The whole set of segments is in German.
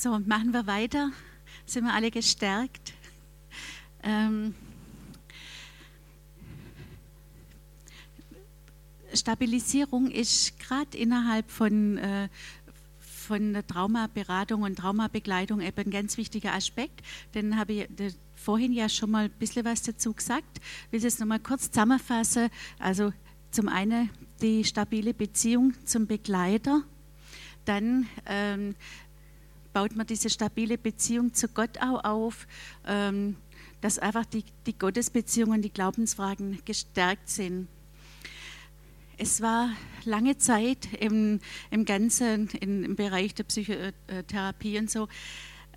So, machen wir weiter. Sind wir alle gestärkt? Ähm, Stabilisierung ist gerade innerhalb von, äh, von Traumaberatung und Traumabegleitung eben ein ganz wichtiger Aspekt. Den habe ich vorhin ja schon mal ein bisschen was dazu gesagt. Ich will es nochmal kurz zusammenfassen. Also zum einen die stabile Beziehung zum Begleiter, dann ähm, baut man diese stabile Beziehung zu Gott auch auf, ähm, dass einfach die, die Gottesbeziehung die Glaubensfragen gestärkt sind. Es war lange Zeit im, im Ganzen, in, im Bereich der Psychotherapie und so,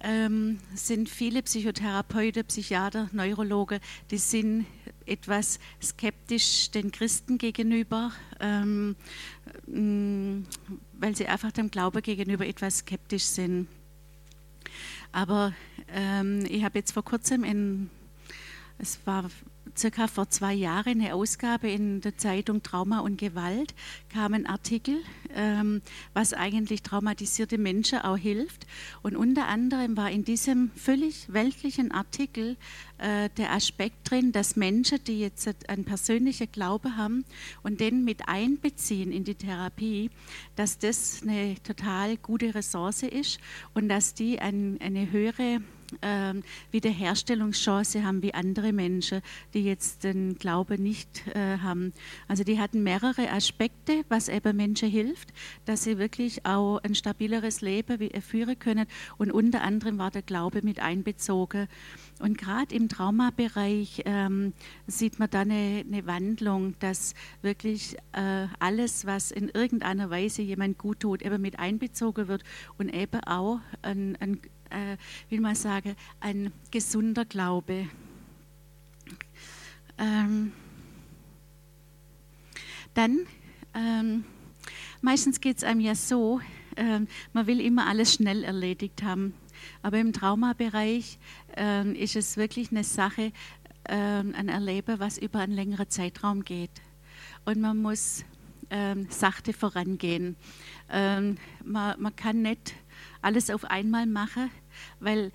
ähm, sind viele Psychotherapeuten, Psychiater, Neurologe, die sind etwas skeptisch den Christen gegenüber, ähm, weil sie einfach dem Glauben gegenüber etwas skeptisch sind. Aber ähm, ich habe jetzt vor kurzem in, es war circa vor zwei Jahren eine Ausgabe in der Zeitung Trauma und Gewalt, kam ein Artikel, ähm, was eigentlich traumatisierte Menschen auch hilft. Und unter anderem war in diesem völlig weltlichen Artikel äh, der Aspekt drin, dass Menschen, die jetzt einen persönlichen Glaube haben und den mit einbeziehen in die Therapie, dass das eine total gute Ressource ist und dass die ein, eine höhere ähm, Wiederherstellungschance haben wie andere Menschen, die jetzt den Glauben nicht äh, haben. Also die hatten mehrere Aspekte, was eben Menschen hilft, dass sie wirklich auch ein stabileres Leben führen können. Und unter anderem war der Glaube mit einbezogen. Und gerade im Traumabereich ähm, sieht man da eine, eine, Wandlung, dass wirklich äh, alles, was in irgendeiner Weise jemand gut tut, eben mit einbezogen wird und eben auch ein, ein äh, will man sagen, ein gesunder Glaube. Ähm, dann, ähm, meistens geht es einem ja so, ähm, man will immer alles schnell erledigt haben. Aber im Traumabereich ähm, ist es wirklich eine Sache, ähm, ein Erleben, was über einen längeren Zeitraum geht. Und man muss ähm, sachte vorangehen. Ähm, man, man kann nicht alles auf einmal machen, weil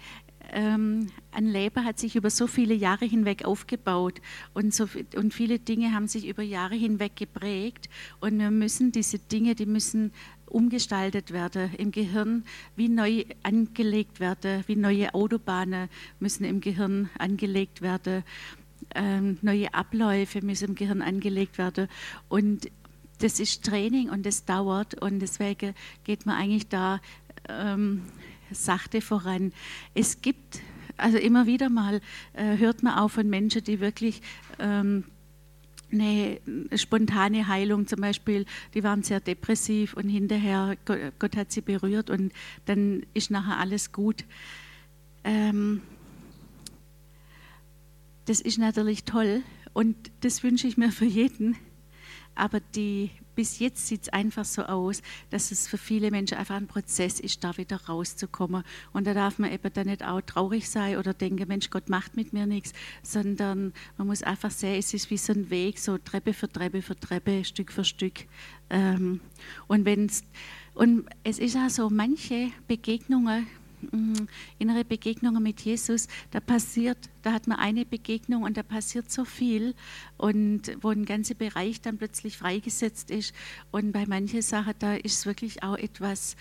ähm, ein Leben hat sich über so viele Jahre hinweg aufgebaut und, so, und viele Dinge haben sich über Jahre hinweg geprägt und wir müssen diese Dinge, die müssen umgestaltet werden im Gehirn, wie neu angelegt werden, wie neue Autobahnen müssen im Gehirn angelegt werden, ähm, neue Abläufe müssen im Gehirn angelegt werden und das ist Training und das dauert und deswegen geht man eigentlich da ähm, sachte voran. Es gibt, also immer wieder mal äh, hört man auch von Menschen, die wirklich ähm, eine spontane Heilung zum Beispiel, die waren sehr depressiv und hinterher Gott, Gott hat sie berührt und dann ist nachher alles gut. Ähm, das ist natürlich toll und das wünsche ich mir für jeden. Aber die bis jetzt sieht es einfach so aus, dass es für viele Menschen einfach ein Prozess ist, da wieder rauszukommen. Und da darf man eben dann nicht auch traurig sein oder denken, Mensch, Gott macht mit mir nichts, sondern man muss einfach sehen, es ist wie so ein Weg, so Treppe für Treppe für Treppe, Stück für Stück. Ähm, und, wenn's, und es ist auch so, manche Begegnungen, innere Begegnungen mit Jesus, da passiert, da hat man eine Begegnung und da passiert so viel und wo ein ganzer Bereich dann plötzlich freigesetzt ist und bei manchen Sachen, da ist wirklich auch etwas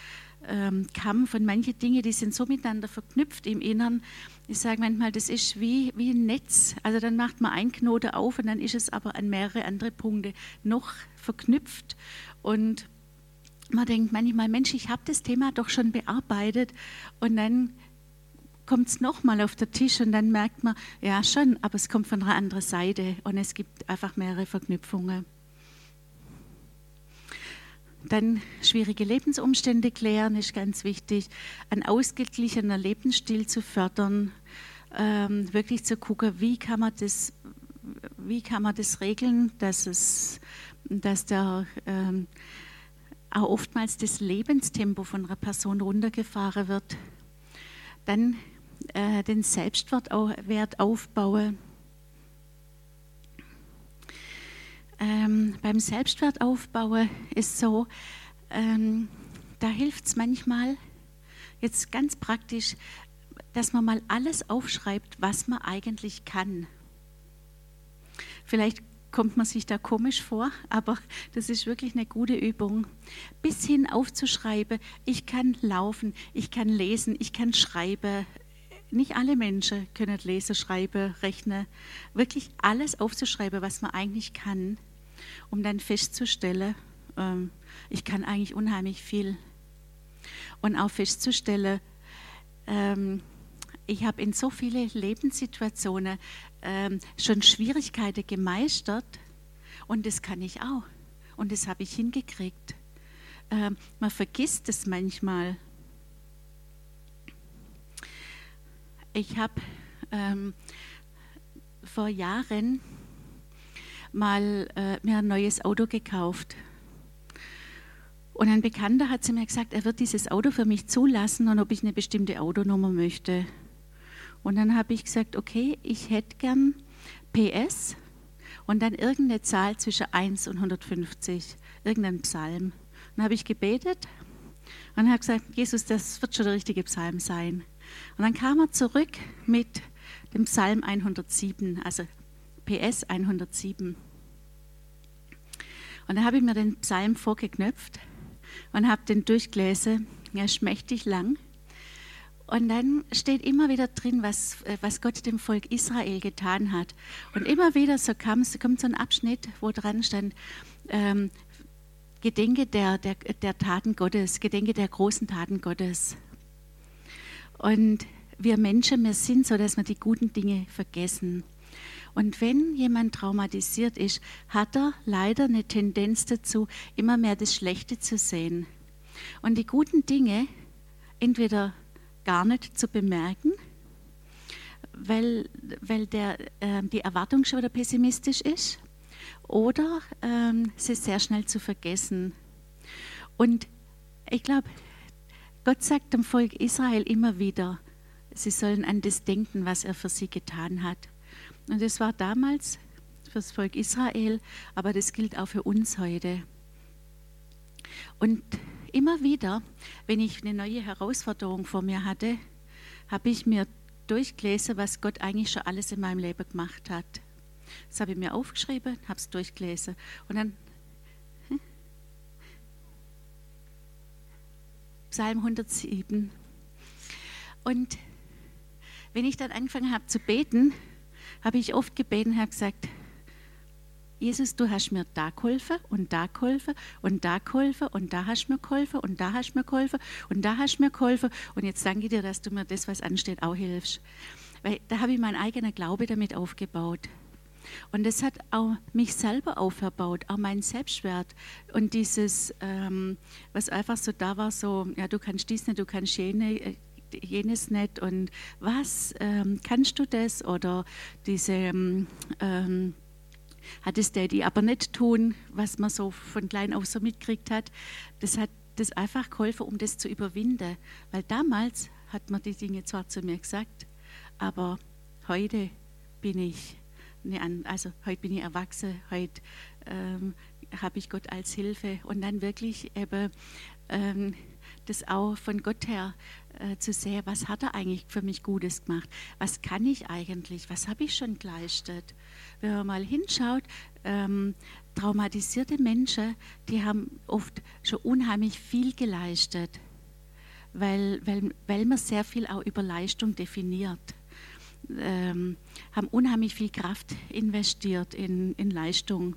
ähm, Kampf und manche Dinge, die sind so miteinander verknüpft im Innern. Ich sage manchmal, das ist wie, wie ein Netz. Also dann macht man einen Knoten auf und dann ist es aber an mehrere andere Punkte noch verknüpft und man denkt manchmal, Mensch, ich habe das Thema doch schon bearbeitet und dann kommt es nochmal auf den Tisch und dann merkt man, ja schon, aber es kommt von einer anderen Seite und es gibt einfach mehrere Verknüpfungen. Dann schwierige Lebensumstände klären ist ganz wichtig. Ein ausgeglichener Lebensstil zu fördern, ähm, wirklich zu gucken, wie kann man das, wie kann man das regeln, dass es, dass der ähm, auch oftmals das Lebenstempo von einer Person runtergefahren wird. Dann äh, den Selbstwert aufbauen. Ähm, beim Selbstwertaufbauen ist so, ähm, da hilft es manchmal, jetzt ganz praktisch, dass man mal alles aufschreibt, was man eigentlich kann. Vielleicht kommt man sich da komisch vor, aber das ist wirklich eine gute Übung. Bis hin aufzuschreiben, ich kann laufen, ich kann lesen, ich kann schreiben. Nicht alle Menschen können lesen, schreiben, rechnen. Wirklich alles aufzuschreiben, was man eigentlich kann, um dann festzustellen, ähm, ich kann eigentlich unheimlich viel. Und auch festzustellen, ähm, ich habe in so viele Lebenssituationen ähm, schon Schwierigkeiten gemeistert und das kann ich auch. Und das habe ich hingekriegt. Ähm, man vergisst es manchmal. Ich habe ähm, vor Jahren mal äh, mir ein neues Auto gekauft. Und ein Bekannter hat zu mir gesagt, er wird dieses Auto für mich zulassen und ob ich eine bestimmte Autonummer möchte. Und dann habe ich gesagt, okay, ich hätte gern PS und dann irgendeine Zahl zwischen 1 und 150, irgendein Psalm. Dann habe ich gebetet und habe gesagt, Jesus, das wird schon der richtige Psalm sein. Und dann kam er zurück mit dem Psalm 107, also PS 107. Und dann habe ich mir den Psalm vorgeknöpft und habe den durchgelesen. Er ist mächtig lang. Und dann steht immer wieder drin, was, äh, was Gott dem Volk Israel getan hat. Und immer wieder so kam, kommt so ein Abschnitt, wo dran stand, ähm, Gedenke der, der, der Taten Gottes, Gedenke der großen Taten Gottes. Und wir Menschen, wir sind so, dass wir die guten Dinge vergessen. Und wenn jemand traumatisiert ist, hat er leider eine Tendenz dazu, immer mehr das Schlechte zu sehen. Und die guten Dinge entweder gar nicht zu bemerken, weil, weil der, äh, die Erwartung schon wieder pessimistisch ist oder ähm, sie sehr schnell zu vergessen. Und ich glaube, Gott sagt dem Volk Israel immer wieder, sie sollen an das denken, was er für sie getan hat. Und das war damals für das Volk Israel, aber das gilt auch für uns heute. Und immer wieder, wenn ich eine neue Herausforderung vor mir hatte, habe ich mir durchgelesen, was Gott eigentlich schon alles in meinem Leben gemacht hat. Das habe ich mir aufgeschrieben, habe es durchgelesen. Und dann hm? Psalm 107. Und wenn ich dann angefangen habe zu beten, habe ich oft gebeten habe gesagt, Jesus, du hast mir da geholfen und da geholfen und da geholfen und da hast mir geholfen und da hast mir geholfen und da hast mir geholfen und jetzt danke dir, dass du mir das, was ansteht, auch hilfst. Weil da habe ich meinen eigenen Glaube damit aufgebaut. Und das hat auch mich selber auferbaut, auch meinen Selbstwert. Und dieses, ähm, was einfach so da war, so, ja, du kannst dies nicht, du kannst jene, äh, jenes nicht und was, ähm, kannst du das? Oder diese, ähm hat es die aber nicht tun, was man so von klein auf so mitkriegt hat. Das hat das einfach geholfen, um das zu überwinden. Weil damals hat man die Dinge zwar zu mir gesagt, aber heute bin ich, also heute bin ich erwachsen, heute ähm, habe ich Gott als Hilfe und dann wirklich eben ähm, das auch von Gott her äh, zu sehen, was hat er eigentlich für mich Gutes gemacht, was kann ich eigentlich, was habe ich schon geleistet. Wenn man mal hinschaut, ähm, traumatisierte Menschen, die haben oft schon unheimlich viel geleistet, weil, weil, weil man sehr viel auch über Leistung definiert. Ähm, haben unheimlich viel Kraft investiert in, in Leistung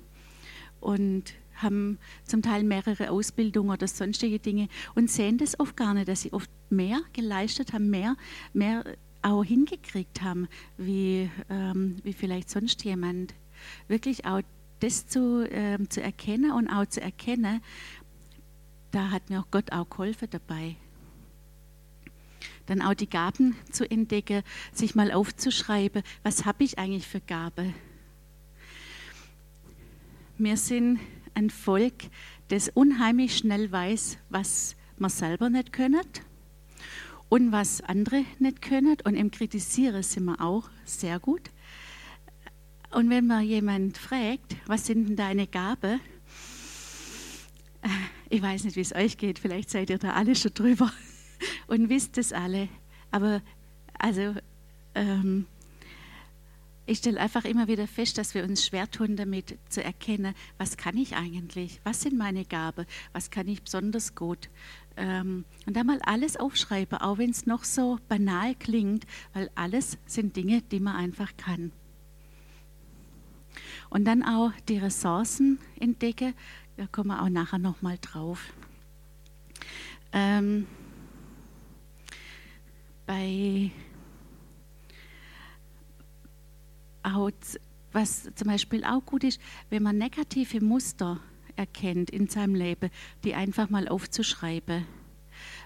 und haben zum Teil mehrere Ausbildungen oder sonstige Dinge und sehen das oft gar nicht, dass sie oft mehr geleistet haben, mehr, mehr auch hingekriegt haben, wie, ähm, wie vielleicht sonst jemand. Wirklich auch das zu, ähm, zu erkennen und auch zu erkennen, da hat mir auch Gott auch geholfen dabei. Dann auch die Gaben zu entdecken, sich mal aufzuschreiben, was habe ich eigentlich für Gabe. Wir sind ein Volk, das unheimlich schnell weiß, was man selber nicht können und was andere nicht können. Und im Kritisieren sind wir auch sehr gut. Und wenn man jemand fragt, was sind denn deine Gaben? Äh, ich weiß nicht, wie es euch geht, vielleicht seid ihr da alle schon drüber. und wisst es alle. Aber also ähm, ich stelle einfach immer wieder fest, dass wir uns schwer tun, damit zu erkennen, was kann ich eigentlich, was sind meine Gaben, was kann ich besonders gut. Ähm, und da mal alles aufschreiben, auch wenn es noch so banal klingt, weil alles sind Dinge, die man einfach kann. Und dann auch die Ressourcen entdecken, da kommen wir auch nachher nochmal drauf. Ähm, bei auch, was zum Beispiel auch gut ist, wenn man negative Muster erkennt in seinem Leben, die einfach mal aufzuschreiben.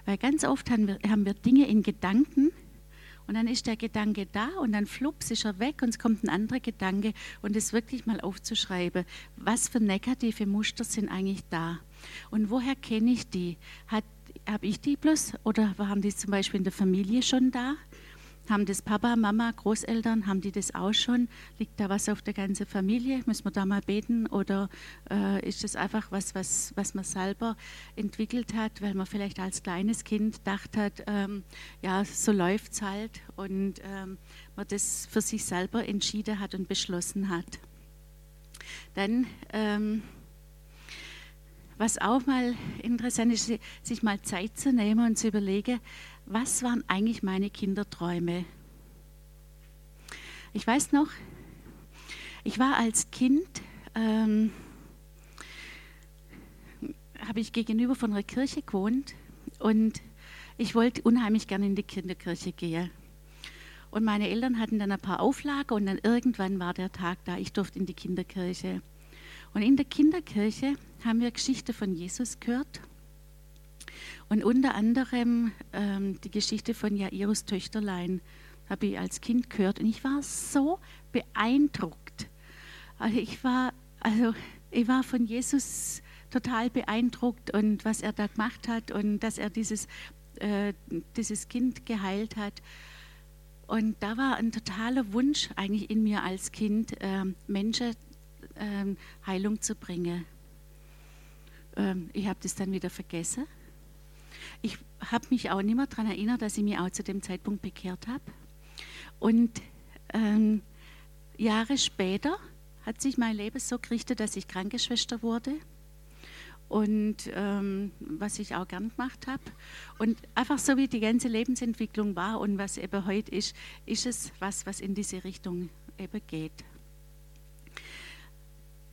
Weil ganz oft haben wir, haben wir Dinge in Gedanken und dann ist der Gedanke da und dann flups ist er weg und es kommt ein anderer Gedanke und es wirklich mal aufzuschreiben, was für negative Muster sind eigentlich da und woher kenne ich die? Habe ich die bloß oder haben die zum Beispiel in der Familie schon da? Haben das Papa, Mama, Großeltern, haben die das auch schon? Liegt da was auf der ganzen Familie? Müssen wir da mal beten? Oder äh, ist das einfach was, was, was man selber entwickelt hat, weil man vielleicht als kleines Kind gedacht hat, ähm, ja, so läuft es halt und ähm, man das für sich selber entschieden hat und beschlossen hat? Dann, ähm, was auch mal interessant ist, sich mal Zeit zu nehmen und zu überlegen, was waren eigentlich meine Kinderträume? Ich weiß noch, ich war als Kind, ähm, habe ich gegenüber von einer Kirche gewohnt und ich wollte unheimlich gerne in die Kinderkirche gehen. Und meine Eltern hatten dann ein paar Auflagen und dann irgendwann war der Tag da, ich durfte in die Kinderkirche. Und in der Kinderkirche haben wir Geschichte von Jesus gehört und unter anderem ähm, die Geschichte von Jairus Töchterlein habe ich als Kind gehört und ich war so beeindruckt. Also ich war, also ich war von Jesus total beeindruckt und was er da gemacht hat und dass er dieses, äh, dieses Kind geheilt hat. Und da war ein totaler Wunsch eigentlich in mir als Kind, äh, Menschen äh, Heilung zu bringen. Ähm, ich habe das dann wieder vergessen ich habe mich auch nicht mehr daran erinnert, dass ich mich auch zu dem Zeitpunkt bekehrt habe. Und ähm, Jahre später hat sich mein Leben so gerichtet, dass ich Krankenschwester wurde. Und ähm, was ich auch gern gemacht habe. Und einfach so wie die ganze Lebensentwicklung war und was eben heute ist, ist es was, was in diese Richtung eben geht.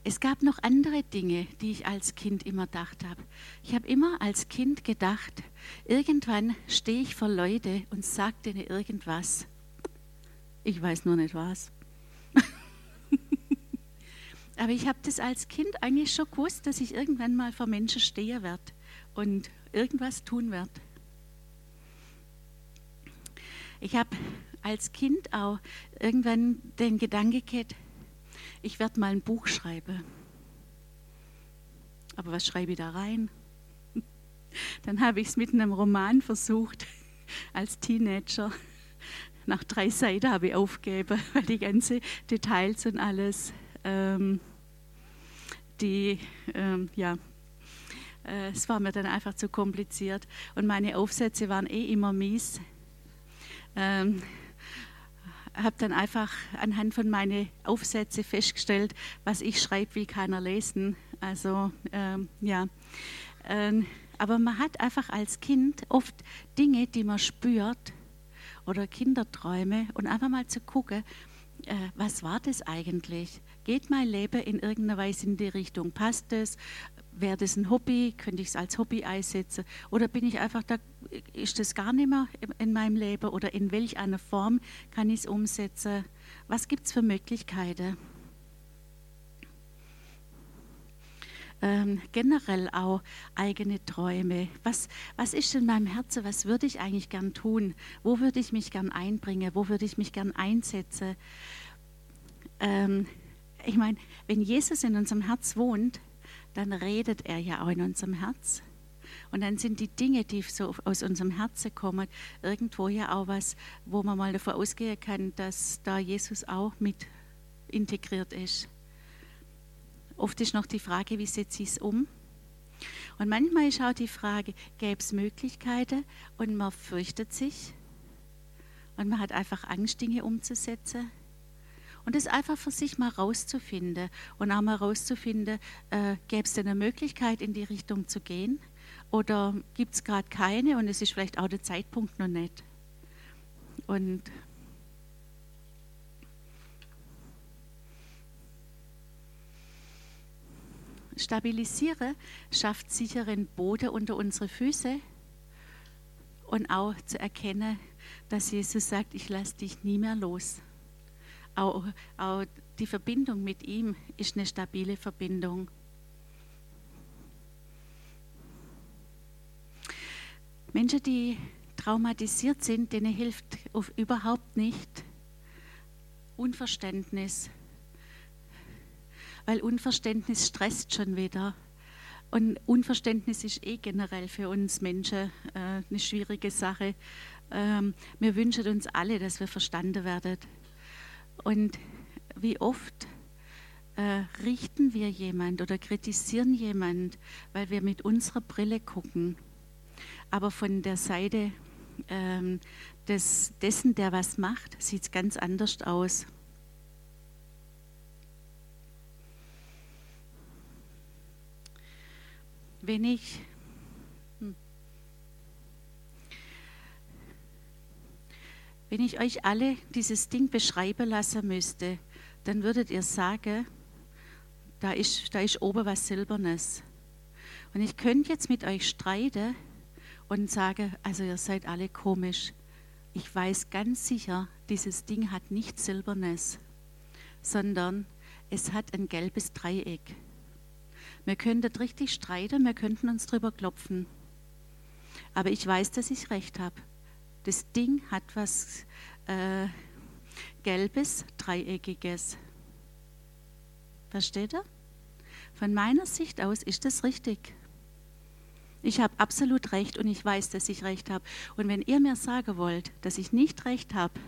Es gab noch andere Dinge, die ich als Kind immer gedacht habe. Ich habe immer als Kind gedacht, irgendwann stehe ich vor Leute und sage denen irgendwas. Ich weiß nur nicht was. Aber ich habe das als Kind eigentlich schon gewusst, dass ich irgendwann mal vor Menschen stehen werde und irgendwas tun werde. Ich habe als Kind auch irgendwann den Gedanke gehabt, ich werde mal ein Buch schreiben. Aber was schreibe ich da rein? Dann habe ich es mit einem Roman versucht, als Teenager. Nach drei Seiten habe ich aufgegeben, weil die ganzen Details und alles, ähm, die, ähm, ja, äh, es war mir dann einfach zu kompliziert. Und meine Aufsätze waren eh immer mies. Ähm, habe dann einfach anhand von meinen Aufsätzen festgestellt, was ich schreibe, will keiner lesen. Also ähm, ja, ähm, aber man hat einfach als Kind oft Dinge, die man spürt oder Kinderträume und einfach mal zu gucken, äh, was war das eigentlich? Geht mein Leben in irgendeiner Weise in die Richtung? Passt es? Wäre das ein Hobby, könnte ich es als Hobby einsetzen oder bin ich einfach da, ist das gar nicht mehr in meinem Leben oder in welch einer Form kann ich es umsetzen? Was gibt es für Möglichkeiten? Ähm, generell auch eigene Träume. Was, was ist in meinem Herzen? Was würde ich eigentlich gern tun? Wo würde ich mich gern einbringen? Wo würde ich mich gern einsetzen? Ähm, ich meine, wenn Jesus in unserem Herz wohnt, dann redet er ja auch in unserem Herz. Und dann sind die Dinge, die so aus unserem Herzen kommen, irgendwo ja auch was, wo man mal davon ausgehen kann, dass da Jesus auch mit integriert ist. Oft ist noch die Frage, wie setze ich es um? Und manchmal ist auch die Frage, gäbe es Möglichkeiten und man fürchtet sich und man hat einfach Angst, Dinge umzusetzen. Und das einfach für sich mal rauszufinden und auch mal rauszufinden, äh, gäbe es denn eine Möglichkeit, in die Richtung zu gehen oder gibt es gerade keine und es ist vielleicht auch der Zeitpunkt noch nicht. Und Stabilisiere schafft sicheren Boden unter unsere Füße und auch zu erkennen, dass Jesus sagt, ich lasse dich nie mehr los. Auch, auch die Verbindung mit ihm ist eine stabile Verbindung. Menschen, die traumatisiert sind, denen hilft überhaupt nicht Unverständnis, weil Unverständnis stresst schon wieder. Und Unverständnis ist eh generell für uns Menschen äh, eine schwierige Sache. Ähm, wir wünschen uns alle, dass wir verstanden werden. Und wie oft äh, richten wir jemand oder kritisieren jemand, weil wir mit unserer Brille gucken, aber von der Seite ähm, des, dessen, der was macht, sieht es ganz anders aus. Wenn ich wenn ich euch alle dieses Ding beschreiben lassen müsste, dann würdet ihr sagen, da ist, da ist oben was Silbernes. Und ich könnte jetzt mit euch streiten und sagen, also ihr seid alle komisch. Ich weiß ganz sicher, dieses Ding hat nicht Silbernes, sondern es hat ein gelbes Dreieck. Wir könnten richtig streiten, wir könnten uns drüber klopfen. Aber ich weiß, dass ich recht habe. Das Ding hat was äh, Gelbes, Dreieckiges. Versteht ihr? Von meiner Sicht aus ist das richtig. Ich habe absolut recht und ich weiß, dass ich recht habe. Und wenn ihr mir sagen wollt, dass ich nicht recht habe,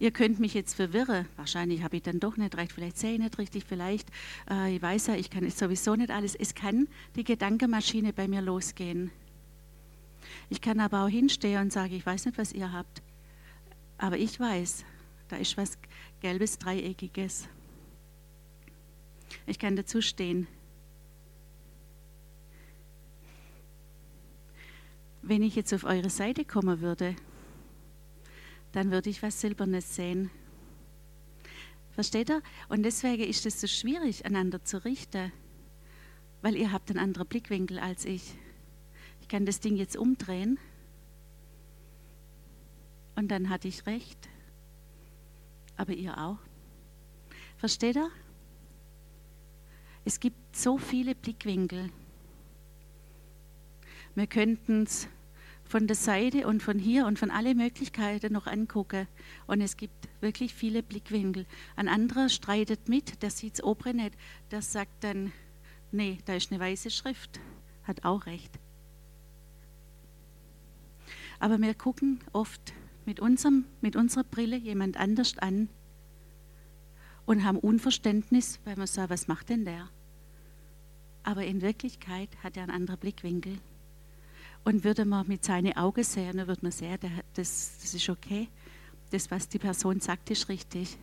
Ihr könnt mich jetzt verwirren. Wahrscheinlich habe ich dann doch nicht recht. Vielleicht sehe ich nicht richtig. Vielleicht, äh, ich weiß ja, ich kann sowieso nicht alles. Es kann die Gedankenmaschine bei mir losgehen. Ich kann aber auch hinstehen und sagen, ich weiß nicht, was ihr habt. Aber ich weiß, da ist was Gelbes, Dreieckiges. Ich kann dazu stehen. Wenn ich jetzt auf eure Seite kommen würde, dann würde ich was Silbernes sehen. Versteht ihr? Und deswegen ist es so schwierig, einander zu richten, weil ihr habt einen anderen Blickwinkel als ich. Ich kann das Ding jetzt umdrehen und dann hatte ich recht. Aber ihr auch. Versteht ihr? Es gibt so viele Blickwinkel. Wir könnten es von der Seite und von hier und von alle Möglichkeiten noch angucken. Und es gibt wirklich viele Blickwinkel. Ein anderer streitet mit, der sieht es obere nicht. Der sagt dann, nee, da ist eine weiße Schrift. Hat auch recht. Aber wir gucken oft mit, unserem, mit unserer Brille jemand anders an und haben Unverständnis, weil wir sagen, was macht denn der? Aber in Wirklichkeit hat er einen anderen Blickwinkel. Und würde man mit seinen Augen sehen, dann würde man sehen, das, das ist okay. Das, was die Person sagt, ist richtig.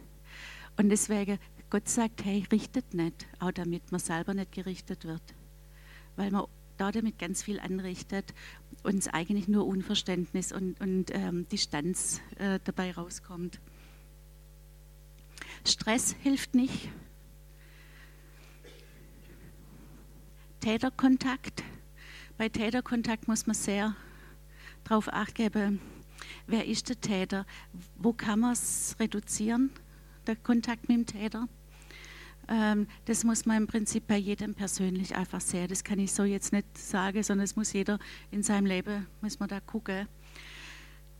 Und deswegen, Gott sagt, hey, richtet nicht, auch damit man selber nicht gerichtet wird. Weil man da damit ganz viel anrichtet und es eigentlich nur Unverständnis und, und ähm, Distanz äh, dabei rauskommt. Stress hilft nicht. Täterkontakt bei Täterkontakt muss man sehr darauf acht geben, wer ist der Täter, wo kann man es reduzieren, der Kontakt mit dem Täter. Ähm, das muss man im Prinzip bei jedem persönlich einfach sehen. Das kann ich so jetzt nicht sagen, sondern es muss jeder in seinem Leben, muss man da gucken.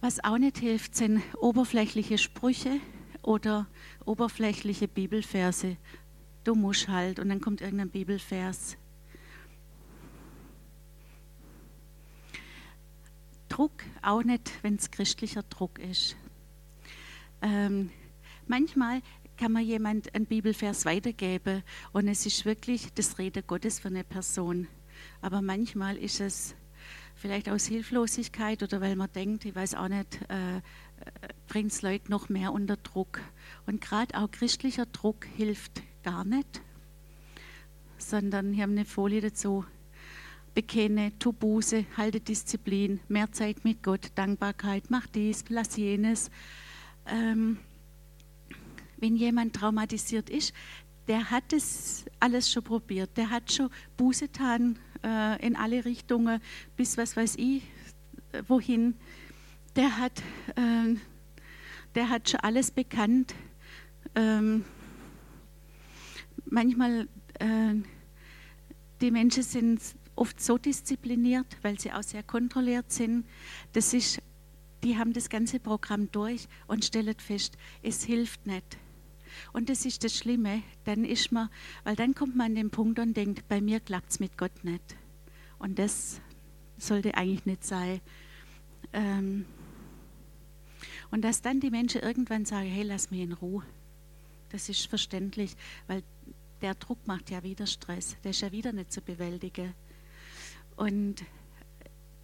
Was auch nicht hilft, sind oberflächliche Sprüche oder oberflächliche Bibelverse. Du musst halt und dann kommt irgendein Bibelvers. Druck, auch nicht, wenn es christlicher Druck ist. Ähm, manchmal kann man jemand einen Bibelvers weitergeben und es ist wirklich das Rede Gottes für eine Person. Aber manchmal ist es vielleicht aus Hilflosigkeit oder weil man denkt, ich weiß auch nicht, äh, äh bringt es Leute noch mehr unter Druck. Und gerade auch christlicher Druck hilft gar nicht, sondern ich habe eine Folie dazu. Bekenne, tu Buße, halte Disziplin, mehr Zeit mit Gott, Dankbarkeit, mach dies, lass jenes. Ähm, wenn jemand traumatisiert ist, der hat das alles schon probiert. Der hat schon Buße getan äh, in alle Richtungen, bis was weiß ich, äh, wohin. Der hat, äh, der hat schon alles bekannt. Ähm, manchmal, äh, die Menschen sind oft so diszipliniert, weil sie auch sehr kontrolliert sind. Das ist, die haben das ganze Programm durch und stellen fest, es hilft nicht. Und das ist das Schlimme, dann ist man, weil dann kommt man an den Punkt und denkt, bei mir klappt es mit Gott nicht. Und das sollte eigentlich nicht sein. Ähm und dass dann die Menschen irgendwann sagen, hey, lass mich in Ruhe. Das ist verständlich, weil der Druck macht ja wieder Stress. Der ist ja wieder nicht zu bewältigen. Und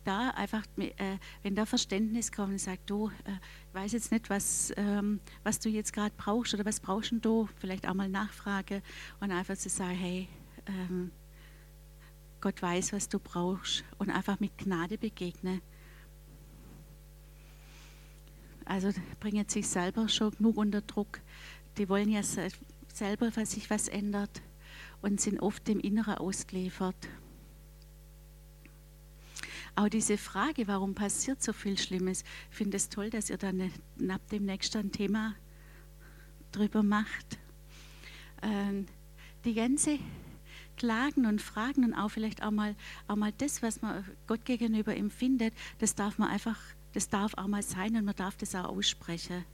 da einfach, äh, wenn da Verständnis kommt und sagt, du, äh, ich weiß jetzt nicht, was, ähm, was du jetzt gerade brauchst oder was brauchst du, vielleicht auch mal Nachfrage und einfach zu sagen, hey, ähm, Gott weiß, was du brauchst und einfach mit Gnade begegnen. Also bringen sich selber schon genug unter Druck. Die wollen ja selber, dass sich was ändert und sind oft dem Inneren ausgeliefert. Auch diese Frage, warum passiert so viel Schlimmes, ich finde es toll, dass ihr dann ab demnächst ein Thema drüber macht. Ähm, die ganze Klagen und Fragen und auch vielleicht auch mal, auch mal das, was man Gott gegenüber empfindet, das darf man einfach, das darf auch mal sein und man darf das auch aussprechen.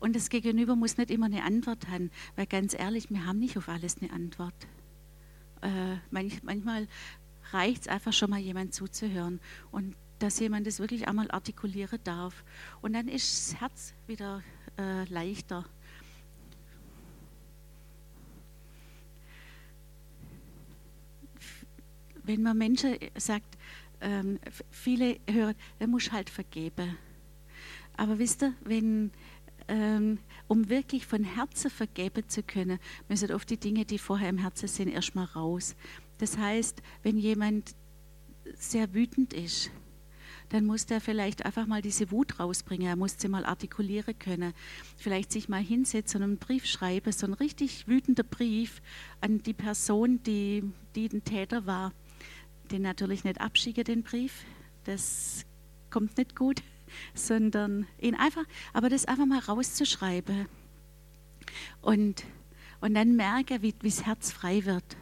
Und das Gegenüber muss nicht immer eine Antwort haben, weil ganz ehrlich, wir haben nicht auf alles eine Antwort. Äh, manchmal reicht es einfach schon mal jemand zuzuhören und dass jemand das wirklich einmal artikulieren darf. Und dann ist das Herz wieder äh, leichter. Wenn man Menschen sagt, ähm, viele hören, der muss halt vergeben. Aber wisst ihr, wenn, ähm, um wirklich von Herzen vergeben zu können, müssen oft die Dinge, die vorher im Herzen sind, erstmal raus. Das heißt, wenn jemand sehr wütend ist, dann muss der vielleicht einfach mal diese Wut rausbringen. Er muss sie mal artikulieren können. Vielleicht sich mal hinsetzen und einen Brief schreiben, so ein richtig wütender Brief an die Person, die, die ein Täter war. Den natürlich nicht abschicken, den Brief. Das kommt nicht gut, sondern ihn einfach, aber das einfach mal rauszuschreiben. Und, und dann merke, wie das Herz frei wird.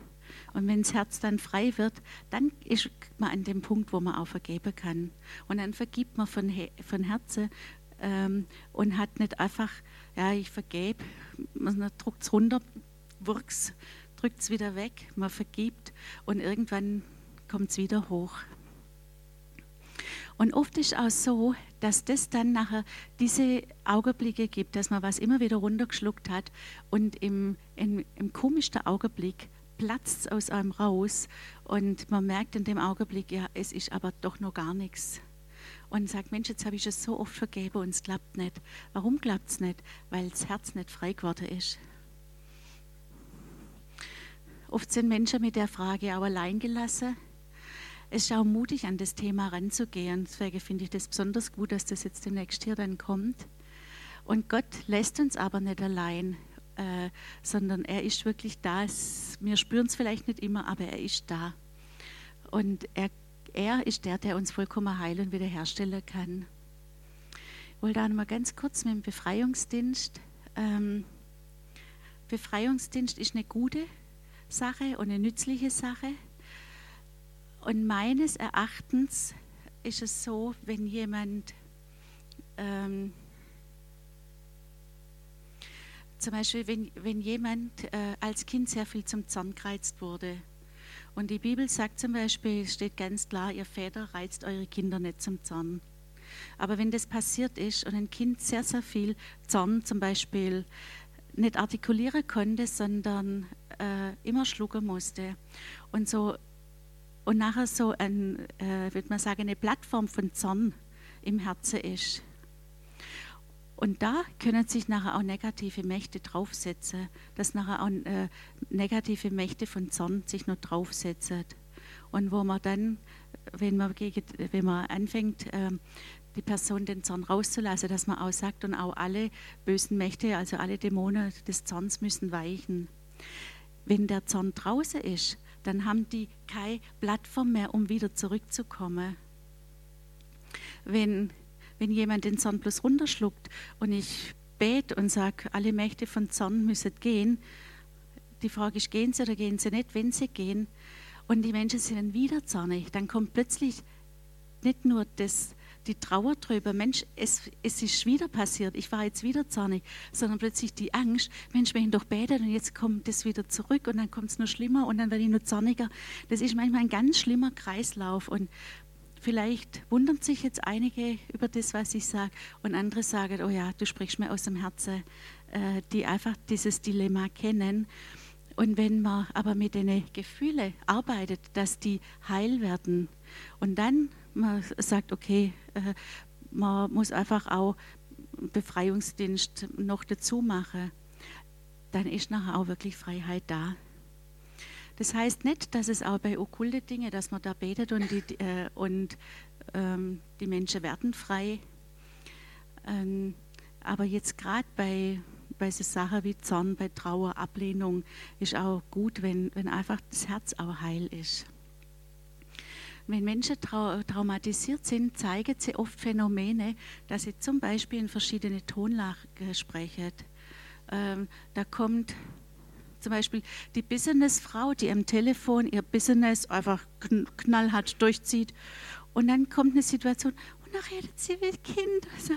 Und wenn das Herz dann frei wird, dann ist man an dem Punkt, wo man auch vergeben kann. Und dann vergibt man von, von Herzen ähm, und hat nicht einfach, ja, ich vergebe, man drückt es runter, wirkt drückt es wieder weg, man vergibt und irgendwann kommt es wieder hoch. Und oft ist auch so, dass das dann nachher diese Augenblicke gibt, dass man was immer wieder runtergeschluckt hat und im, im, im komischsten Augenblick platzt aus einem raus und man merkt in dem Augenblick, ja, es ist aber doch noch gar nichts. Und sagt, Mensch, jetzt habe ich es so oft vergeben und es klappt nicht. Warum klappt es nicht? Weil das Herz nicht frei geworden ist. Oft sind Menschen mit der Frage auch allein gelassen. Es ist auch mutig, an das Thema ranzugehen. Deswegen finde ich das besonders gut, dass das jetzt demnächst hier dann kommt. Und Gott lässt uns aber nicht allein äh, sondern er ist wirklich da. Wir spüren es vielleicht nicht immer, aber er ist da. Und er, er ist der, der uns vollkommen heilen und wiederherstellen kann. Ich wollte auch noch mal ganz kurz mit dem Befreiungsdienst. Ähm, Befreiungsdienst ist eine gute Sache und eine nützliche Sache. Und meines Erachtens ist es so, wenn jemand ähm, zum Beispiel, wenn, wenn jemand äh, als Kind sehr viel zum Zorn gereizt wurde. Und die Bibel sagt zum Beispiel, steht ganz klar, ihr Väter reizt eure Kinder nicht zum Zorn. Aber wenn das passiert ist und ein Kind sehr, sehr viel Zorn zum Beispiel nicht artikulieren konnte, sondern äh, immer schlucken musste und so und nachher so ein, äh, würde man sagen, eine Plattform von Zorn im Herzen ist. Und da können sich nachher auch negative Mächte draufsetzen, dass nachher auch äh, negative Mächte von Zorn sich noch draufsetzen. Und wo man dann, wenn man, gegen, wenn man anfängt, äh, die Person den Zorn rauszulassen, dass man auch sagt, und auch alle bösen Mächte, also alle Dämonen des Zorns müssen weichen. Wenn der Zorn draußen ist, dann haben die keine Plattform mehr, um wieder zurückzukommen. Wenn, wenn jemand den Zorn bloß runterschluckt und ich bete und sage, alle Mächte von Zorn müssen gehen, die Frage ist, gehen sie oder gehen sie nicht? Wenn sie gehen und die Menschen sind dann wieder zornig, dann kommt plötzlich nicht nur das die Trauer drüber, Mensch, es, es ist wieder passiert, ich war jetzt wieder zornig, sondern plötzlich die Angst, Mensch, wenn ich doch betet und jetzt kommt das wieder zurück und dann kommt es noch schlimmer und dann werde ich noch zorniger. Das ist manchmal ein ganz schlimmer Kreislauf und vielleicht wundern sich jetzt einige über das, was ich sage und andere sagen, oh ja, du sprichst mir aus dem Herzen, äh, die einfach dieses Dilemma kennen. Und wenn man aber mit den Gefühlen arbeitet, dass die heil werden und dann man sagt, okay, äh, man muss einfach auch Befreiungsdienst noch dazu machen, dann ist nachher auch wirklich Freiheit da. Das heißt nicht, dass es auch bei okkulte Dinge, dass man da betet und die, äh, und, ähm, die Menschen werden frei. Ähm, aber jetzt gerade bei, bei so Sachen wie Zorn, bei Trauer, Ablehnung, ist auch gut, wenn, wenn einfach das Herz auch heil ist. Wenn Menschen trau traumatisiert sind, zeigen sie oft Phänomene, dass sie zum Beispiel in verschiedene Tonlagen sprechen. Ähm, da kommt zum Beispiel die Businessfrau, die am Telefon ihr Business einfach knallhart durchzieht. Und dann kommt eine Situation, und dann redet sie wie Kind. Also, äh,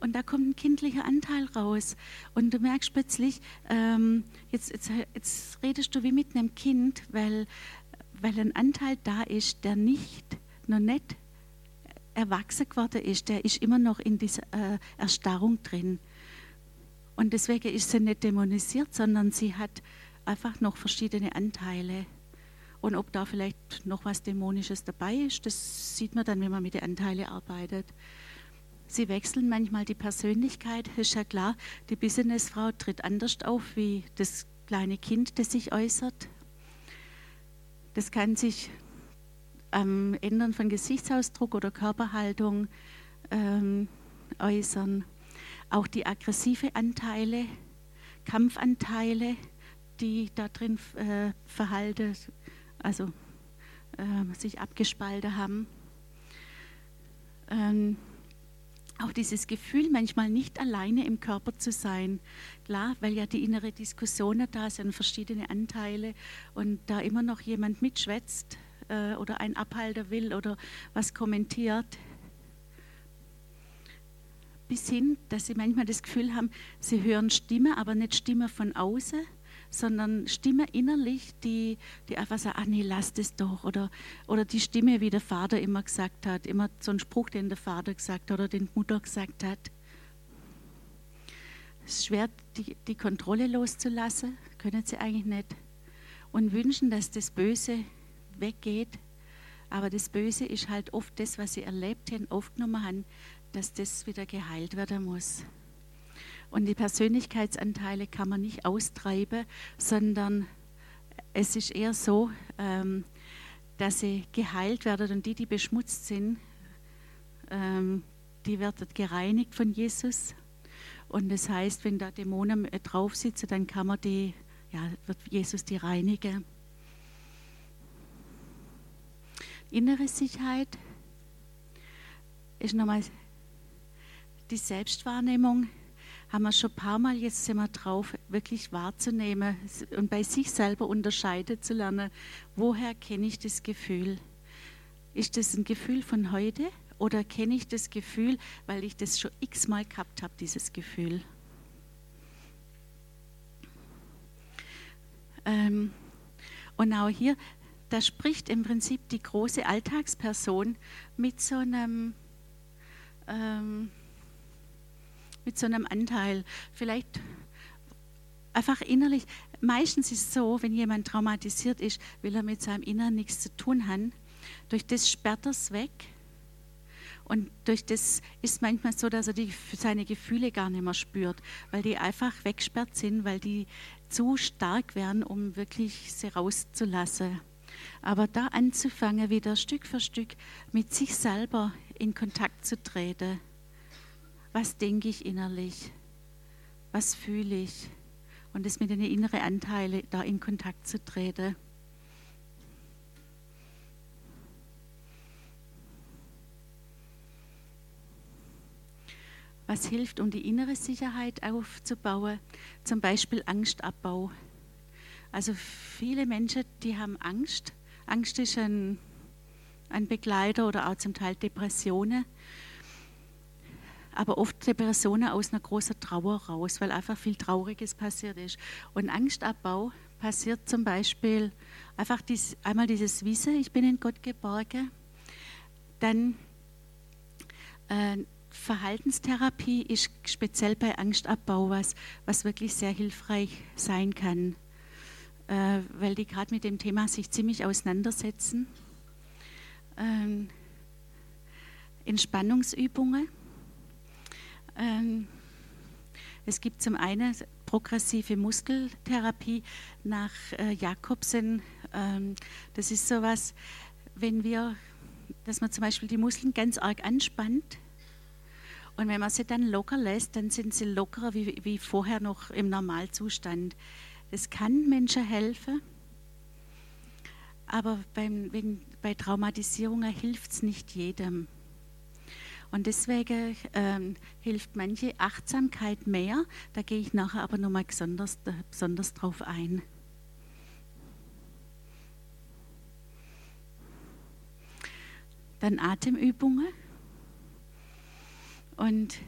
und da kommt ein kindlicher Anteil raus. Und du merkst plötzlich, ähm, jetzt, jetzt, jetzt redest du wie mit einem Kind, weil weil ein Anteil da ist, der nicht, noch nicht erwachsen geworden ist, der ist immer noch in dieser äh, Erstarrung drin. Und deswegen ist sie nicht dämonisiert, sondern sie hat einfach noch verschiedene Anteile. Und ob da vielleicht noch was Dämonisches dabei ist, das sieht man dann, wenn man mit den Anteilen arbeitet. Sie wechseln manchmal die Persönlichkeit, ist ja klar. Die Businessfrau tritt anders auf wie das kleine Kind, das sich äußert. Das kann sich am Ändern von Gesichtsausdruck oder Körperhaltung ähm, äußern. Auch die aggressive Anteile, Kampfanteile, die da drin äh, verhalten, also äh, sich abgespalten haben. Ähm, auch dieses Gefühl, manchmal nicht alleine im Körper zu sein. Klar, weil ja die innere Diskussion da sind, verschiedene Anteile und da immer noch jemand mitschwätzt äh, oder ein Abhalter will oder was kommentiert. Bis hin, dass sie manchmal das Gefühl haben, sie hören Stimme, aber nicht Stimme von außen, sondern Stimme innerlich, die, die einfach sagt, ah nee, lass das doch. Oder, oder die Stimme, wie der Vater immer gesagt hat, immer so ein Spruch, den der Vater gesagt hat oder den Mutter gesagt hat. Es ist schwer, die, die Kontrolle loszulassen, können sie eigentlich nicht. Und wünschen, dass das Böse weggeht. Aber das Böse ist halt oft das, was sie erlebt haben, aufgenommen haben, dass das wieder geheilt werden muss. Und die Persönlichkeitsanteile kann man nicht austreiben, sondern es ist eher so, ähm, dass sie geheilt werden und die, die beschmutzt sind, ähm, die werden gereinigt von Jesus. Und das heißt, wenn da Dämonen drauf sitzen, dann kann man die, ja, wird Jesus die reinigen. Innere Sicherheit ist nochmal die Selbstwahrnehmung haben wir schon ein paar Mal, jetzt sind wir drauf, wirklich wahrzunehmen und bei sich selber unterscheiden zu lernen, woher kenne ich das Gefühl? Ist das ein Gefühl von heute oder kenne ich das Gefühl, weil ich das schon x-mal gehabt habe, dieses Gefühl? Ähm, und auch hier, da spricht im Prinzip die große Alltagsperson mit so einem ähm, mit so einem Anteil. Vielleicht einfach innerlich. Meistens ist es so, wenn jemand traumatisiert ist, will er mit seinem Inneren nichts zu tun haben. Durch das sperrt er es weg. Und durch das ist manchmal so, dass er die, seine Gefühle gar nicht mehr spürt, weil die einfach weggesperrt sind, weil die zu stark werden, um wirklich sie rauszulassen. Aber da anzufangen, wieder Stück für Stück mit sich selber in Kontakt zu treten. Was denke ich innerlich? Was fühle ich? Und es mit den inneren Anteilen da in Kontakt zu treten. Was hilft, um die innere Sicherheit aufzubauen? Zum Beispiel Angstabbau. Also viele Menschen, die haben Angst. Angst ist ein, ein Begleiter oder auch zum Teil Depressionen. Aber oft Depressionen aus einer großen Trauer raus, weil einfach viel Trauriges passiert ist. Und Angstabbau passiert zum Beispiel einfach dies, einmal dieses Wissen, ich bin in Gott geborgen. Dann äh, Verhaltenstherapie ist speziell bei Angstabbau was, was wirklich sehr hilfreich sein kann äh, weil die gerade mit dem Thema sich ziemlich auseinandersetzen. Ähm, Entspannungsübungen. Ähm, es gibt zum einen progressive Muskeltherapie nach äh, Jakobsen. Ähm, das ist sowas, wenn wir, dass man zum Beispiel die Muskeln ganz arg anspannt und wenn man sie dann locker lässt, dann sind sie lockerer wie, wie vorher noch im Normalzustand. Es kann Menschen helfen, aber beim, wegen, bei Traumatisierungen hilft es nicht jedem. Und deswegen ähm, hilft manche Achtsamkeit mehr. Da gehe ich nachher aber nochmal besonders, besonders drauf ein. Dann Atemübungen. Und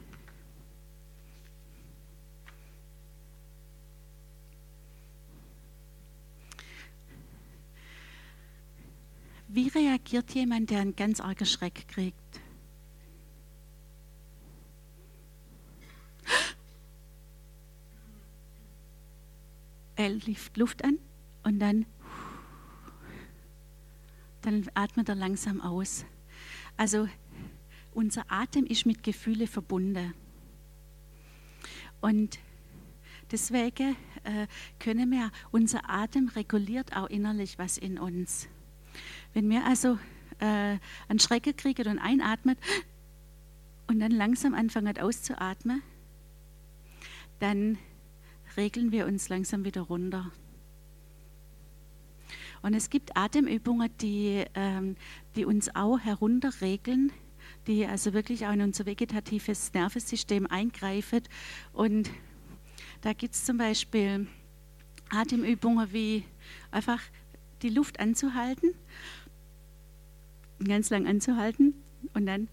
Wie reagiert jemand, der einen ganz argen Schreck kriegt? Er lieft Luft an und dann, dann atmet er langsam aus. Also unser Atem ist mit Gefühle verbunden. Und deswegen äh, können wir, unser Atem reguliert auch innerlich was in uns. Wenn wir also äh, einen Schrecken kriegen und einatmet und dann langsam anfangen auszuatmen, dann regeln wir uns langsam wieder runter. Und es gibt Atemübungen, die, ähm, die uns auch herunterregeln, die also wirklich auch in unser vegetatives Nervensystem eingreifen. Und da gibt es zum Beispiel Atemübungen wie einfach die Luft anzuhalten ganz lang anzuhalten und dann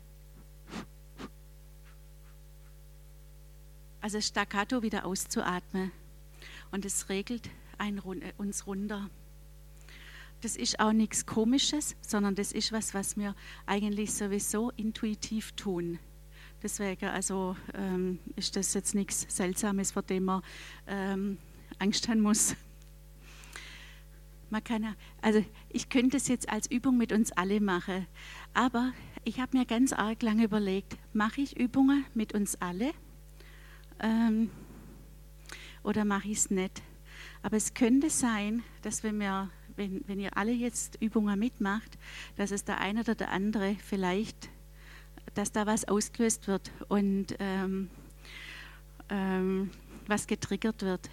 also staccato wieder auszuatmen. Und es regelt ein, uns runter. Das ist auch nichts Komisches, sondern das ist was, was wir eigentlich sowieso intuitiv tun. Deswegen also, ähm, ist das jetzt nichts Seltsames, vor dem man ähm, Angst haben muss. Man kann, also ich könnte es jetzt als Übung mit uns alle machen, aber ich habe mir ganz arg lange überlegt, mache ich Übungen mit uns alle ähm, oder mache ich es nicht? Aber es könnte sein, dass wenn, wir, wenn, wenn ihr alle jetzt Übungen mitmacht, dass es der eine oder der andere vielleicht, dass da was ausgelöst wird und ähm, ähm, was getriggert wird.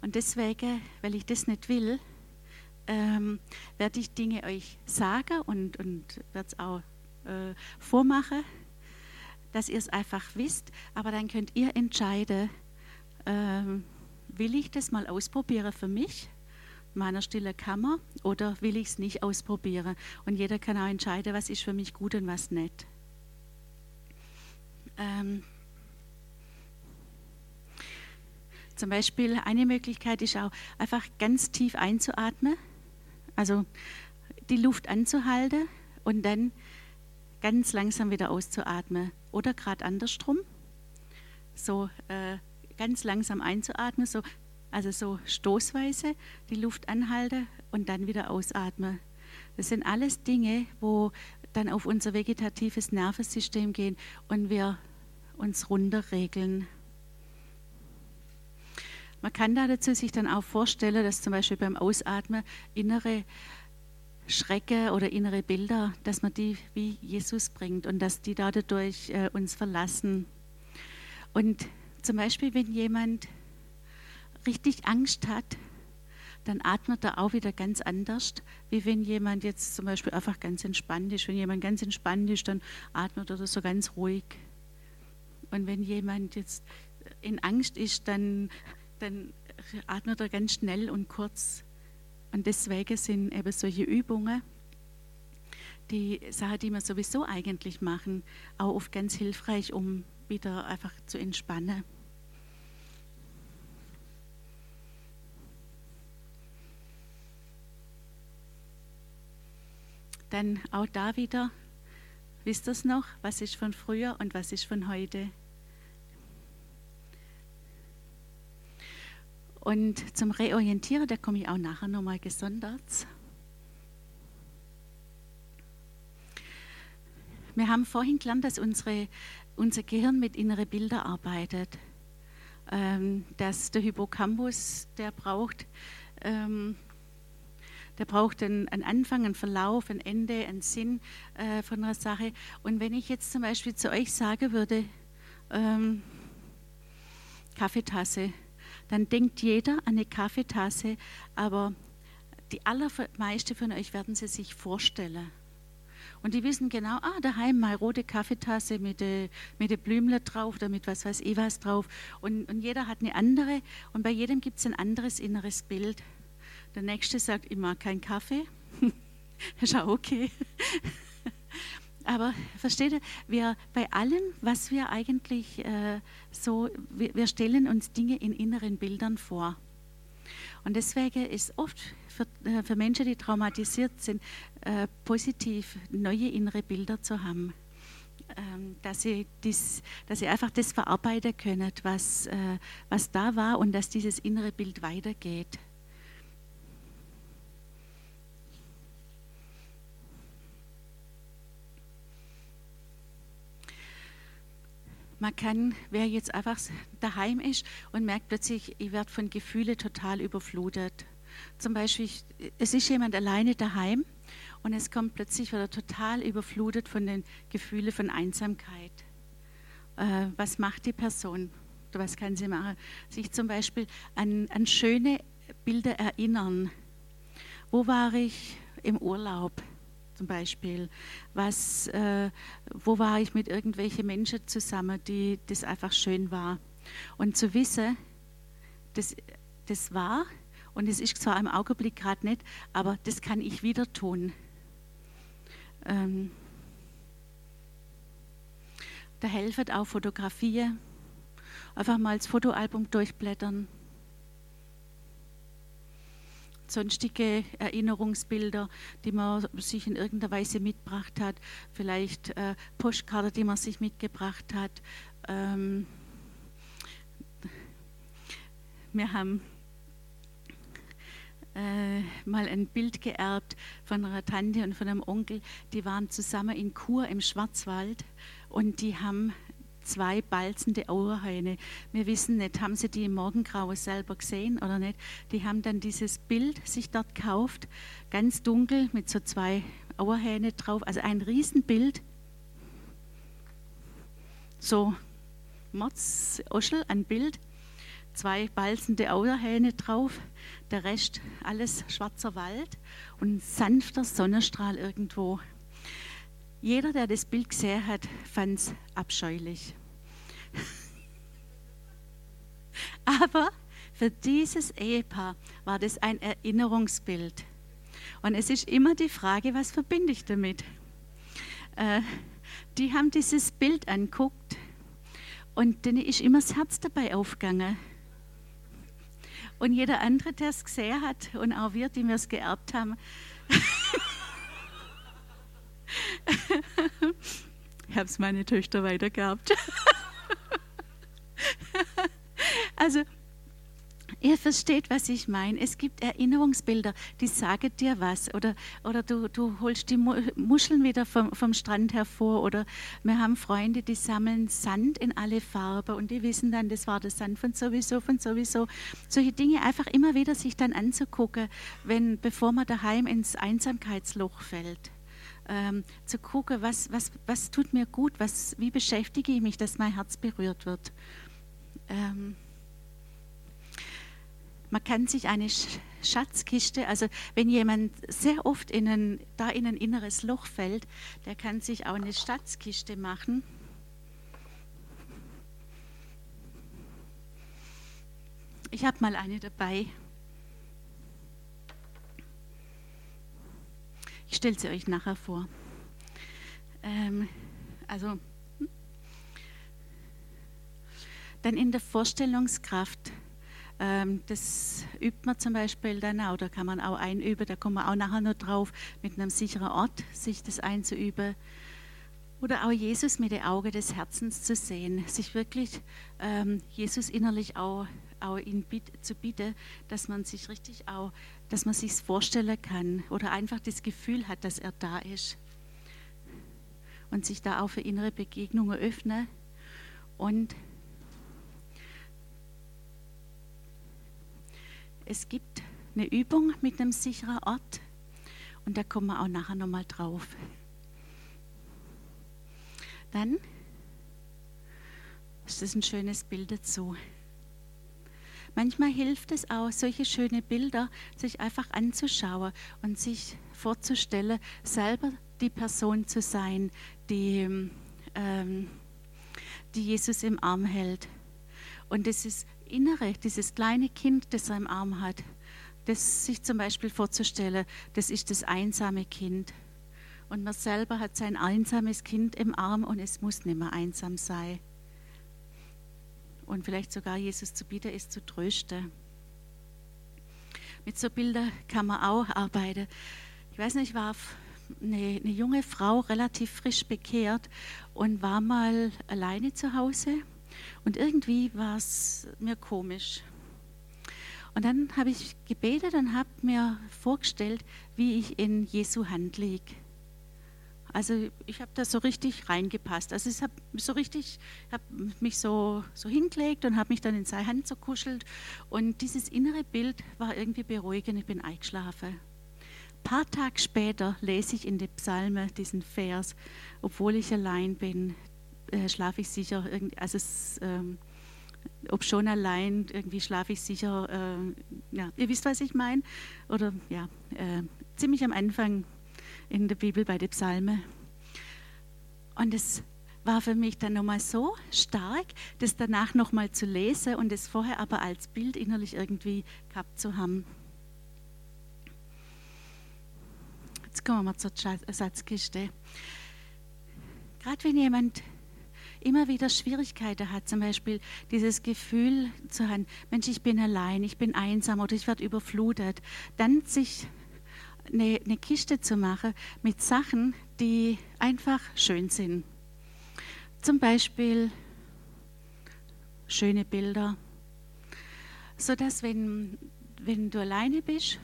Und deswegen, weil ich das nicht will, ähm, werde ich Dinge euch sagen und, und werde es auch äh, vormachen, dass ihr es einfach wisst. Aber dann könnt ihr entscheiden, ähm, will ich das mal ausprobieren für mich, meiner stille Kammer, oder will ich es nicht ausprobieren? Und jeder kann auch entscheiden, was ist für mich gut und was nicht. Ähm, zum Beispiel eine Möglichkeit ist auch einfach ganz tief einzuatmen also die Luft anzuhalten und dann ganz langsam wieder auszuatmen. Oder gerade andersrum. So äh, ganz langsam einzuatmen, so, also so stoßweise die Luft anhalten und dann wieder ausatmen. Das sind alles Dinge, wo dann auf unser vegetatives Nervensystem gehen und wir uns runterregeln. Man kann da dazu sich dann auch vorstellen, dass zum Beispiel beim Ausatmen innere Schrecke oder innere Bilder, dass man die wie Jesus bringt und dass die dadurch äh, uns verlassen. Und zum Beispiel, wenn jemand richtig Angst hat, dann atmet er auch wieder ganz anders, wie wenn jemand jetzt zum Beispiel einfach ganz entspannt ist. Wenn jemand ganz entspannt ist, dann atmet er so ganz ruhig. Und wenn jemand jetzt in Angst ist, dann, dann atmet er ganz schnell und kurz. Und deswegen sind eben solche Übungen, die Sachen, die wir sowieso eigentlich machen, auch oft ganz hilfreich, um wieder einfach zu entspannen. Dann auch da wieder, wisst ihr es noch, was ist von früher und was ist von heute? Und zum Reorientieren, da komme ich auch nachher nochmal gesondert. Wir haben vorhin gelernt, dass unsere, unser Gehirn mit inneren Bildern arbeitet. Ähm, dass der Hippocampus, der braucht ähm, der braucht einen, einen, Anfang, einen Verlauf, ein Ende, einen Sinn äh, von einer Sache. Und wenn ich jetzt zum Beispiel zu euch sagen würde, ähm, Kaffeetasse, dann denkt jeder an eine Kaffeetasse, aber die allermeisten von euch werden sie sich vorstellen. Und die wissen genau, ah, daheim mal rote Kaffeetasse mit den mit de Blümle drauf oder mit was weiß ich was drauf. Und, und jeder hat eine andere und bei jedem gibt es ein anderes inneres Bild. Der nächste sagt, ich mag keinen Kaffee. ist auch okay. Aber versteht ihr, wir bei allem, was wir eigentlich äh, so, wir, wir, stellen uns Dinge in inneren Bildern vor. Und deswegen ist oft für, äh, für Menschen, die traumatisiert sind, äh, positiv neue innere Bilder zu haben. Ähm, dass, sie dies, dass sie einfach das verarbeiten können, was, äh, was da war und dass dieses innere Bild weitergeht. Man kann, wer jetzt einfach daheim ist und merkt plötzlich, ich werde von Gefühlen total überflutet. Zum Beispiel, es ist jemand alleine daheim und es kommt plötzlich wieder total überflutet von den Gefühlen von Einsamkeit. Äh, was macht die Person? Was kann sie machen? Sich zum Beispiel an, an schöne Bilder erinnern. Wo war ich im Urlaub? Zum Beispiel? Was, äh, wo war ich mit irgendwelchen Menschen zusammen, die das einfach schön war? Und zu wissen, das, das war und es ist zwar im Augenblick gerade nicht, aber das kann ich wieder tun. Ähm, da helfen auch Fotografien. Einfach mal das Fotoalbum durchblättern sonstige Erinnerungsbilder, die man sich in irgendeiner Weise mitgebracht hat, vielleicht äh, Postkarte, die man sich mitgebracht hat. Ähm, wir haben äh, mal ein Bild geerbt von einer Tante und von einem Onkel, die waren zusammen in Kur im Schwarzwald und die haben zwei balzende Auerhähne. Wir wissen nicht, haben sie die im Morgengrau selber gesehen oder nicht. Die haben dann dieses Bild sich dort gekauft, ganz dunkel mit so zwei Auerhähne drauf, also ein Riesenbild. So Mords Oschel, ein Bild, zwei balzende Auerhähne drauf, der Rest alles schwarzer Wald und sanfter Sonnenstrahl irgendwo jeder, der das Bild gesehen hat, fand es abscheulich. Aber für dieses Ehepaar war das ein Erinnerungsbild. Und es ist immer die Frage, was verbinde ich damit? Äh, die haben dieses Bild anguckt und denen ist immer das Herz dabei aufgegangen. Und jeder andere, der es gesehen hat und auch wir, die wir es geerbt haben, ich habe es meine Töchter weitergehabt. also Ihr versteht, was ich meine. Es gibt Erinnerungsbilder, die sagen dir was. Oder, oder du, du holst die Muscheln wieder vom, vom Strand hervor. Oder wir haben Freunde, die sammeln Sand in alle Farben und die wissen dann, das war der Sand von sowieso, von sowieso. Solche Dinge einfach immer wieder sich dann anzugucken, wenn, bevor man daheim ins Einsamkeitsloch fällt. Ähm, zu gucken, was, was, was tut mir gut, was, wie beschäftige ich mich, dass mein Herz berührt wird. Ähm, man kann sich eine Schatzkiste, also wenn jemand sehr oft in ein, da in ein inneres Loch fällt, der kann sich auch eine Schatzkiste machen. Ich habe mal eine dabei. Ich stelle sie euch nachher vor. Ähm, also hm? dann in der Vorstellungskraft ähm, das übt man zum Beispiel dann auch, da kann man auch einüben, da kommen wir auch nachher noch drauf, mit einem sicheren Ort sich das einzuüben. Oder auch Jesus mit den Augen des Herzens zu sehen, sich wirklich ähm, Jesus innerlich auch, auch ihn biet, zu bieten, dass man sich richtig auch, dass man sich vorstellen kann oder einfach das Gefühl hat, dass er da ist. Und sich da auch für innere Begegnungen öffnen und es gibt eine Übung mit einem sicheren Ort und da kommen wir auch nachher nochmal drauf. Dann ist das ein schönes Bild dazu. Manchmal hilft es auch, solche schöne Bilder sich einfach anzuschauen und sich vorzustellen, selber die Person zu sein, die, ähm, die Jesus im Arm hält. Und es ist Innere, dieses kleine Kind, das er im Arm hat, das sich zum Beispiel vorzustellen, das ist das einsame Kind. Und man selber hat sein einsames Kind im Arm und es muss nicht mehr einsam sein. Und vielleicht sogar Jesus zu bieten ist zu trösten. Mit so Bildern kann man auch arbeiten. Ich weiß nicht, ich war eine, eine junge Frau, relativ frisch bekehrt und war mal alleine zu Hause und irgendwie war es mir komisch. Und dann habe ich gebetet und habe mir vorgestellt, wie ich in Jesu Hand liege. Also ich habe da so richtig reingepasst. Also ich habe so richtig, habe mich so, so hingelegt und habe mich dann in seine Hand so kuschelt. Und dieses innere Bild war irgendwie beruhigend. Ich bin eingeschlafen. Ein paar Tage später lese ich in den Psalmen diesen Vers, obwohl ich allein bin äh, schlafe ich sicher, also es, ähm, ob schon allein, irgendwie schlafe ich sicher, äh, ja, ihr wisst, was ich meine, oder ja, äh, ziemlich am Anfang in der Bibel bei den Psalmen. Und es war für mich dann nochmal so stark, das danach nochmal zu lesen und es vorher aber als Bild innerlich irgendwie gehabt zu haben. Jetzt kommen wir mal zur Satzkiste. Gerade wenn jemand immer wieder Schwierigkeiten hat, zum Beispiel dieses Gefühl zu haben, Mensch, ich bin allein, ich bin einsam oder ich werde überflutet, dann sich eine, eine Kiste zu machen mit Sachen, die einfach schön sind. Zum Beispiel schöne Bilder, sodass wenn, wenn du alleine bist,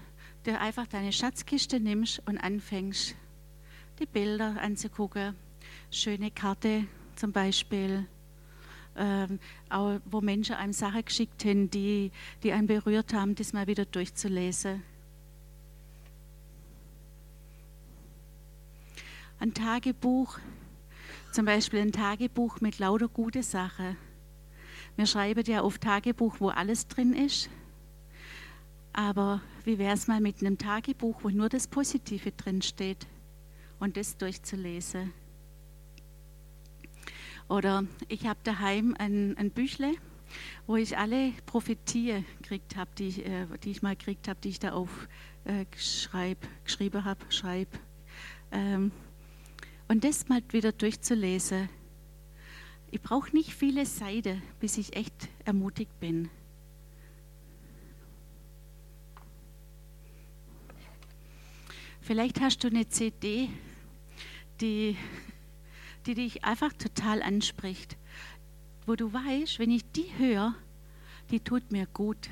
du einfach deine Schatzkiste nimmst und anfängst, die Bilder anzugucken, schöne Karte zum Beispiel, ähm, auch, wo Menschen einem Sachen geschickt haben, die, die einen berührt haben, das mal wieder durchzulesen. Ein Tagebuch, zum Beispiel ein Tagebuch mit lauter gute Sachen. Wir schreiben ja auf Tagebuch, wo alles drin ist. Aber wie wäre es mal mit einem Tagebuch, wo nur das Positive drin steht und das durchzulesen? Oder ich habe daheim ein, ein Büchle, wo ich alle Prophetien gekriegt habe, die, ich, äh, die ich mal gekriegt habe, die ich da auf äh, geschrieben habe, schreib. Ähm, und das mal wieder durchzulesen. Ich brauche nicht viele Seiten, bis ich echt ermutigt bin. Vielleicht hast du eine CD, die, die dich einfach total anspricht. Wo du weißt, wenn ich die höre, die tut mir gut.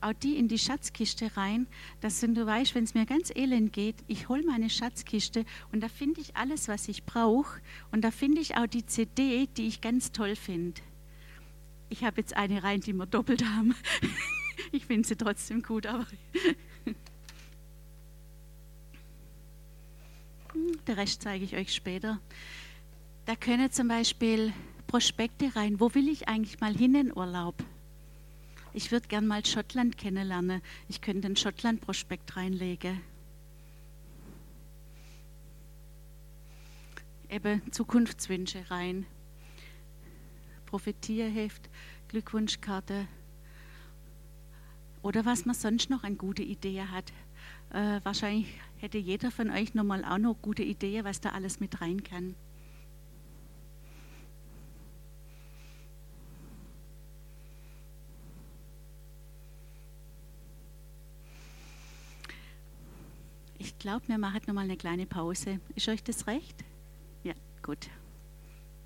Auch die in die Schatzkiste rein, dass wenn du weißt, wenn es mir ganz elend geht, ich hole meine Schatzkiste und da finde ich alles, was ich brauche. Und da finde ich auch die CD, die ich ganz toll finde. Ich habe jetzt eine rein, die wir doppelt haben. Ich finde sie trotzdem gut, aber der Rest zeige ich euch später. Da können zum Beispiel Prospekte rein. Wo will ich eigentlich mal hin in Urlaub? Ich würde gern mal Schottland kennenlernen. Ich könnte einen Schottland-Prospekt reinlegen. Eben Zukunftswünsche rein. Prophetierheft, Glückwunschkarte. Oder was man sonst noch an gute Ideen hat. Äh, wahrscheinlich hätte jeder von euch nochmal auch noch gute Ideen, was da alles mit rein kann. Ich glaube, wir machen nochmal eine kleine Pause. Ist euch das recht? Ja, gut.